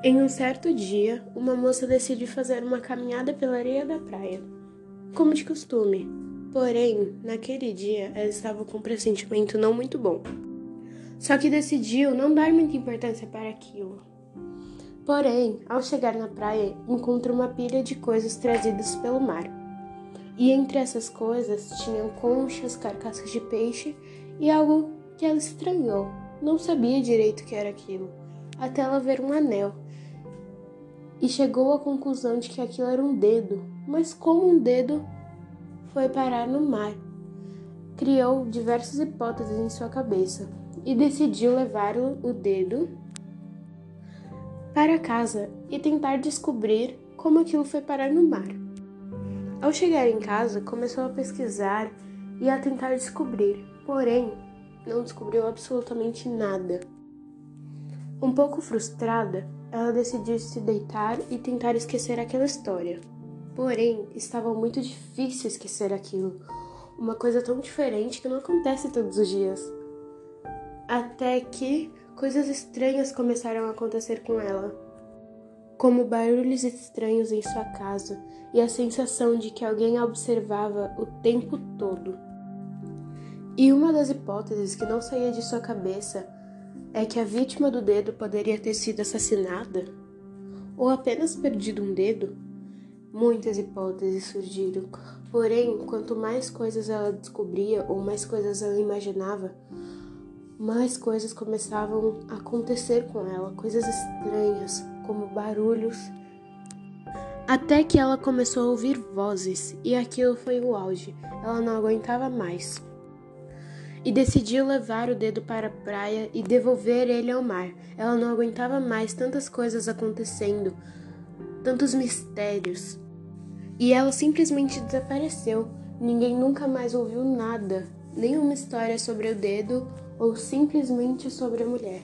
Em um certo dia, uma moça decide fazer uma caminhada pela areia da praia, como de costume. Porém, naquele dia, ela estava com um pressentimento não muito bom. Só que decidiu não dar muita importância para aquilo. Porém, ao chegar na praia, encontra uma pilha de coisas trazidas pelo mar. E entre essas coisas tinham conchas, carcaças de peixe e algo que ela estranhou. Não sabia direito o que era aquilo, até ela ver um anel e chegou à conclusão de que aquilo era um dedo. Mas como um dedo foi parar no mar? Criou diversas hipóteses em sua cabeça e decidiu levar o dedo para casa e tentar descobrir como aquilo foi parar no mar. Ao chegar em casa, começou a pesquisar e a tentar descobrir, porém, não descobriu absolutamente nada. Um pouco frustrada, ela decidiu se deitar e tentar esquecer aquela história. Porém, estava muito difícil esquecer aquilo. Uma coisa tão diferente que não acontece todos os dias. Até que coisas estranhas começaram a acontecer com ela, como barulhos estranhos em sua casa e a sensação de que alguém a observava o tempo todo. E uma das hipóteses que não saía de sua cabeça é que a vítima do dedo poderia ter sido assassinada ou apenas perdido um dedo? Muitas hipóteses surgiram, porém, quanto mais coisas ela descobria ou mais coisas ela imaginava, mais coisas começavam a acontecer com ela, coisas estranhas, como barulhos. Até que ela começou a ouvir vozes, e aquilo foi o auge. Ela não aguentava mais e decidiu levar o dedo para a praia e devolver ele ao mar. Ela não aguentava mais tantas coisas acontecendo, tantos mistérios. E ela simplesmente desapareceu. Ninguém nunca mais ouviu nada, nenhuma história sobre o dedo ou simplesmente sobre a mulher.